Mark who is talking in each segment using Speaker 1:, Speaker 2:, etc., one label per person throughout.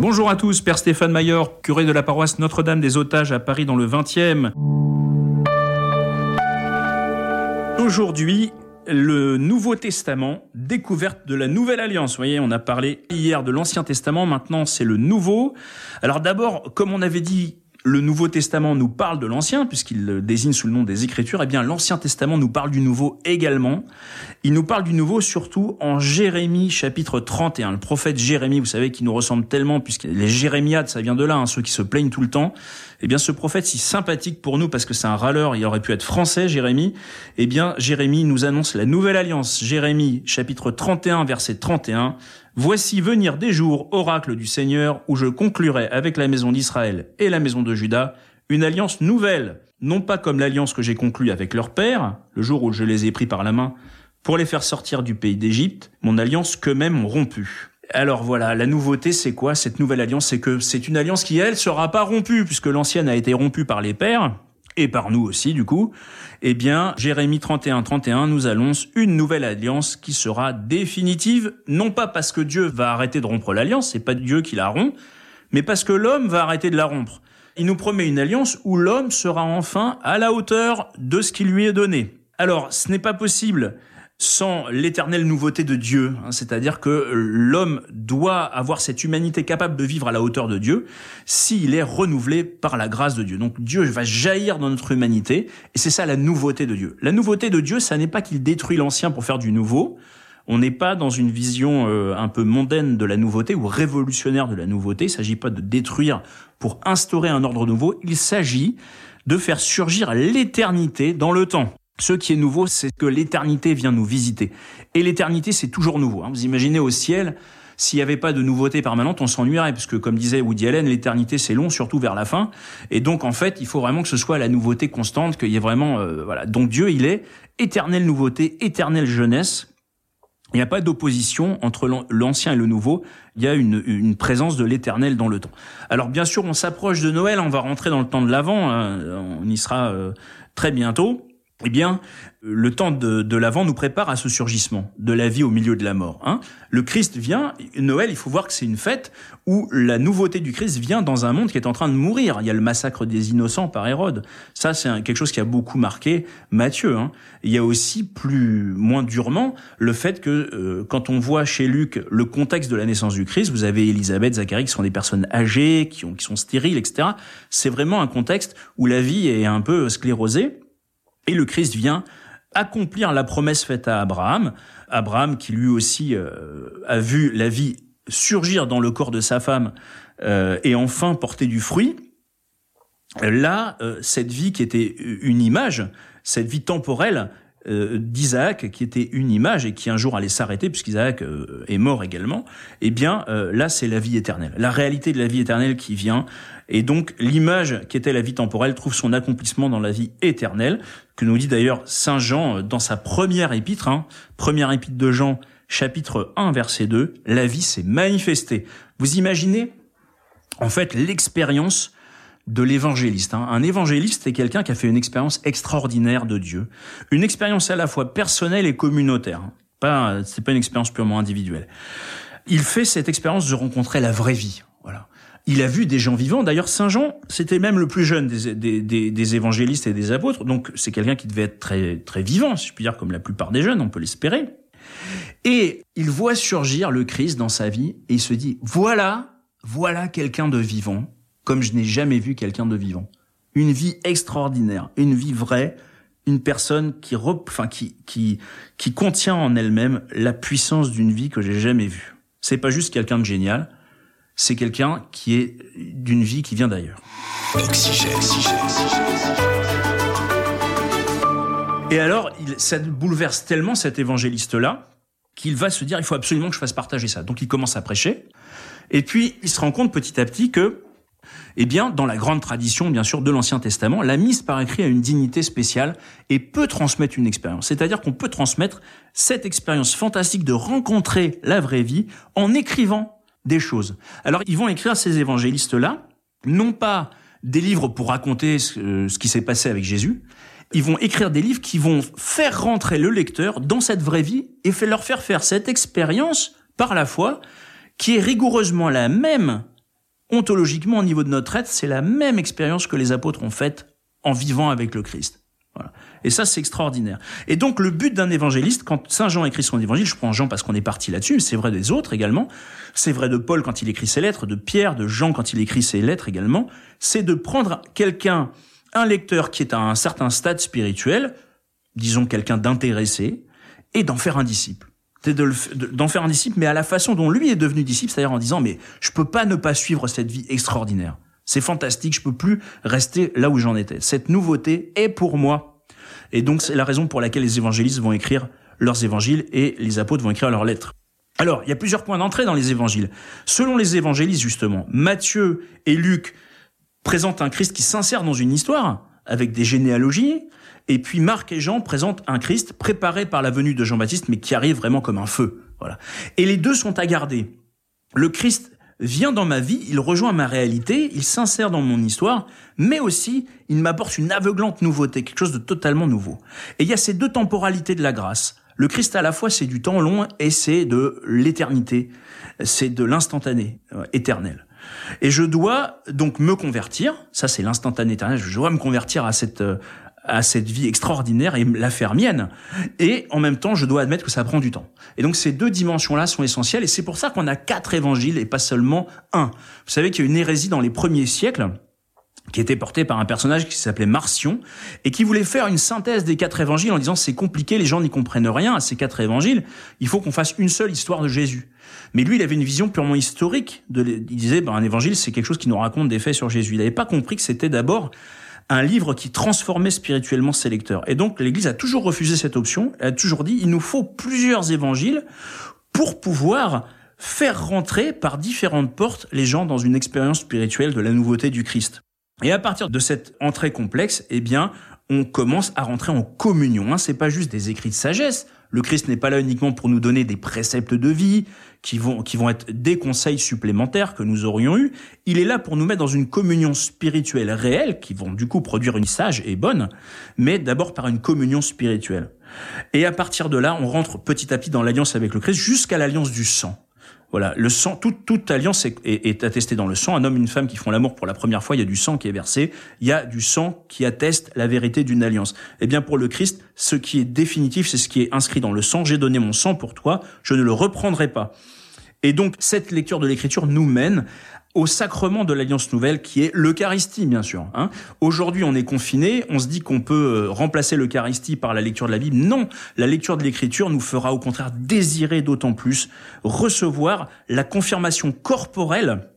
Speaker 1: Bonjour à tous, Père Stéphane Mayor, curé de la paroisse Notre-Dame des Otages à Paris dans le 20e. Aujourd'hui, le Nouveau Testament, découverte de la Nouvelle Alliance. Vous voyez, on a parlé hier de l'Ancien Testament, maintenant c'est le Nouveau. Alors d'abord, comme on avait dit le Nouveau Testament nous parle de l'Ancien, puisqu'il désigne sous le nom des Écritures, eh bien l'Ancien Testament nous parle du Nouveau également. Il nous parle du Nouveau surtout en Jérémie chapitre 31. Le prophète Jérémie, vous savez, qui nous ressemble tellement, puisque les Jérémiades, ça vient de là, hein, ceux qui se plaignent tout le temps. Eh bien ce prophète, si sympathique pour nous, parce que c'est un râleur, il aurait pu être français, Jérémie, eh bien Jérémie nous annonce la Nouvelle Alliance. Jérémie chapitre 31, verset 31. Voici venir des jours, oracle du Seigneur, où je conclurai avec la maison d'Israël et la maison de Juda une alliance nouvelle, non pas comme l'alliance que j'ai conclue avec leur père, le jour où je les ai pris par la main, pour les faire sortir du pays d'Égypte, mon alliance qu'eux-mêmes ont rompue. Alors voilà, la nouveauté c'est quoi cette nouvelle alliance? C'est que c'est une alliance qui, elle, sera pas rompue, puisque l'ancienne a été rompue par les pères, et par nous aussi du coup, eh bien, Jérémie 31, 31 nous annonce une nouvelle alliance qui sera définitive, non pas parce que Dieu va arrêter de rompre l'alliance, c'est pas Dieu qui la rompt, mais parce que l'homme va arrêter de la rompre. Il nous promet une alliance où l'homme sera enfin à la hauteur de ce qui lui est donné. Alors, ce n'est pas possible sans l'éternelle nouveauté de Dieu. Hein, c'est-à-dire que l'homme doit avoir cette humanité capable de vivre à la hauteur de Dieu s'il est renouvelé par la grâce de Dieu. Donc Dieu va jaillir dans notre humanité et c'est ça la nouveauté de Dieu. La nouveauté de Dieu, ça n'est pas qu'il détruit l'ancien pour faire du nouveau. On n'est pas dans une vision euh, un peu mondaine de la nouveauté ou révolutionnaire de la nouveauté. Il ne s'agit pas de détruire pour instaurer un ordre nouveau. Il s'agit de faire surgir l'éternité dans le temps. Ce qui est nouveau, c'est que l'éternité vient nous visiter. Et l'éternité, c'est toujours nouveau. Hein. Vous imaginez au ciel, s'il n'y avait pas de nouveauté permanente, on s'ennuierait, puisque comme disait Woody Allen, l'éternité c'est long, surtout vers la fin. Et donc en fait, il faut vraiment que ce soit la nouveauté constante, qu'il y ait vraiment, euh, voilà. Donc Dieu, il est éternelle nouveauté, éternelle jeunesse. Il n'y a pas d'opposition entre l'ancien et le nouveau. Il y a une, une présence de l'éternel dans le temps. Alors bien sûr, on s'approche de Noël, on va rentrer dans le temps de l'Avent, hein. on y sera euh, très bientôt eh bien, le temps de, de l'Avent nous prépare à ce surgissement de la vie au milieu de la mort. Hein. Le Christ vient, Noël, il faut voir que c'est une fête où la nouveauté du Christ vient dans un monde qui est en train de mourir. Il y a le massacre des innocents par Hérode. Ça, c'est quelque chose qui a beaucoup marqué Matthieu. Hein. Il y a aussi plus, moins durement, le fait que euh, quand on voit chez Luc le contexte de la naissance du Christ, vous avez Élisabeth, Zacharie qui sont des personnes âgées, qui, ont, qui sont stériles, etc. C'est vraiment un contexte où la vie est un peu sclérosée. Et le Christ vient accomplir la promesse faite à Abraham. Abraham qui lui aussi euh, a vu la vie surgir dans le corps de sa femme euh, et enfin porter du fruit. Là, euh, cette vie qui était une image, cette vie temporelle d'Isaac, qui était une image et qui un jour allait s'arrêter puisqu'Isaac est mort également, eh bien là, c'est la vie éternelle. La réalité de la vie éternelle qui vient et donc l'image qui était la vie temporelle trouve son accomplissement dans la vie éternelle, que nous dit d'ailleurs Saint Jean euh, dans sa première épître, hein, première épître de Jean, chapitre 1, verset 2, la vie s'est manifestée. Vous imaginez en fait l'expérience de l'évangéliste. Hein. Un évangéliste, c'est quelqu'un qui a fait une expérience extraordinaire de Dieu, une expérience à la fois personnelle et communautaire. Hein. Pas, c'est pas une expérience purement individuelle. Il fait cette expérience de rencontrer la vraie vie. Voilà il a vu des gens vivants. D'ailleurs, Saint Jean, c'était même le plus jeune des, des, des, évangélistes et des apôtres. Donc, c'est quelqu'un qui devait être très, très vivant, si je puis dire, comme la plupart des jeunes, on peut l'espérer. Et il voit surgir le Christ dans sa vie et il se dit, voilà, voilà quelqu'un de vivant, comme je n'ai jamais vu quelqu'un de vivant. Une vie extraordinaire, une vie vraie, une personne qui, enfin, qui, qui, qui contient en elle-même la puissance d'une vie que j'ai jamais vue. C'est pas juste quelqu'un de génial, c'est quelqu'un qui est d'une vie qui vient d'ailleurs. Et alors, il, ça bouleverse tellement cet évangéliste-là qu'il va se dire, il faut absolument que je fasse partager ça. Donc il commence à prêcher. Et puis, il se rend compte petit à petit que, eh bien, dans la grande tradition, bien sûr, de l'Ancien Testament, la mise par écrit a une dignité spéciale et peut transmettre une expérience. C'est-à-dire qu'on peut transmettre cette expérience fantastique de rencontrer la vraie vie en écrivant des choses. Alors ils vont écrire ces évangélistes-là, non pas des livres pour raconter ce, qui s'est passé avec Jésus, ils vont écrire des livres qui vont faire rentrer le lecteur dans cette vraie vie et leur faire faire cette expérience par la foi qui est rigoureusement la même ontologiquement, au niveau de notre être, c'est la même expérience que les apôtres ont faite en vivant avec le Christ. Voilà. Et ça, c'est extraordinaire. Et donc, le but d'un évangéliste, quand Saint Jean écrit son évangile, je prends Jean parce qu'on est parti là-dessus, mais c'est vrai des autres également, c'est vrai de Paul quand il écrit ses lettres, de Pierre, de Jean quand il écrit ses lettres également, c'est de prendre quelqu'un, un lecteur qui est à un certain stade spirituel, disons quelqu'un d'intéressé, et d'en faire un disciple. C'est d'en faire un disciple, mais à la façon dont lui est devenu disciple, c'est-à-dire en disant, mais je peux pas ne pas suivre cette vie extraordinaire. C'est fantastique, je peux plus rester là où j'en étais. Cette nouveauté est pour moi. Et donc, c'est la raison pour laquelle les évangélistes vont écrire leurs évangiles et les apôtres vont écrire leurs lettres. Alors, il y a plusieurs points d'entrée dans les évangiles. Selon les évangélistes, justement, Matthieu et Luc présentent un Christ qui s'insère dans une histoire, avec des généalogies, et puis Marc et Jean présentent un Christ préparé par la venue de Jean-Baptiste, mais qui arrive vraiment comme un feu. Voilà. Et les deux sont à garder. Le Christ vient dans ma vie, il rejoint ma réalité, il s'insère dans mon histoire, mais aussi il m'apporte une aveuglante nouveauté, quelque chose de totalement nouveau. Et il y a ces deux temporalités de la grâce. Le Christ à la fois c'est du temps long et c'est de l'éternité, c'est de l'instantané, euh, éternel. Et je dois donc me convertir, ça c'est l'instantané éternel, je dois me convertir à cette euh, à cette vie extraordinaire et la faire mienne. Et en même temps, je dois admettre que ça prend du temps. Et donc ces deux dimensions-là sont essentielles et c'est pour ça qu'on a quatre évangiles et pas seulement un. Vous savez qu'il y a une hérésie dans les premiers siècles qui était portée par un personnage qui s'appelait Marcion et qui voulait faire une synthèse des quatre évangiles en disant c'est compliqué, les gens n'y comprennent rien à ces quatre évangiles, il faut qu'on fasse une seule histoire de Jésus. Mais lui, il avait une vision purement historique. De, il disait, ben, un évangile, c'est quelque chose qui nous raconte des faits sur Jésus. Il n'avait pas compris que c'était d'abord un livre qui transformait spirituellement ses lecteurs. Et donc l'Église a toujours refusé cette option, elle a toujours dit il nous faut plusieurs évangiles pour pouvoir faire rentrer par différentes portes les gens dans une expérience spirituelle de la nouveauté du Christ. Et à partir de cette entrée complexe, eh bien, on commence à rentrer en communion. Hein. C'est pas juste des écrits de sagesse. Le Christ n'est pas là uniquement pour nous donner des préceptes de vie, qui vont, qui vont être des conseils supplémentaires que nous aurions eus. Il est là pour nous mettre dans une communion spirituelle réelle, qui vont du coup produire une sage et bonne, mais d'abord par une communion spirituelle. Et à partir de là, on rentre petit à petit dans l'alliance avec le Christ jusqu'à l'alliance du sang. Voilà, le sang, toute, alliance est, est, attestée dans le sang. Un homme, une femme qui font l'amour pour la première fois, il y a du sang qui est versé. Il y a du sang qui atteste la vérité d'une alliance. Eh bien, pour le Christ, ce qui est définitif, c'est ce qui est inscrit dans le sang. J'ai donné mon sang pour toi, je ne le reprendrai pas. Et donc, cette lecture de l'Écriture nous mène au sacrement de l'Alliance nouvelle qui est l'Eucharistie, bien sûr. Hein. Aujourd'hui, on est confiné, on se dit qu'on peut euh, remplacer l'Eucharistie par la lecture de la Bible. Non, la lecture de l'Écriture nous fera au contraire désirer d'autant plus recevoir la confirmation corporelle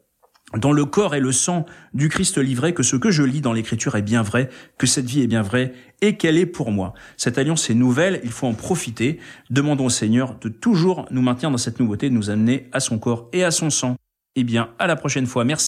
Speaker 1: dans le corps et le sang du Christ livré que ce que je lis dans l'Écriture est bien vrai, que cette vie est bien vraie et qu'elle est pour moi. Cette alliance est nouvelle, il faut en profiter. Demandons au Seigneur de toujours nous maintenir dans cette nouveauté, de nous amener à son corps et à son sang. Eh bien, à la prochaine fois. Merci.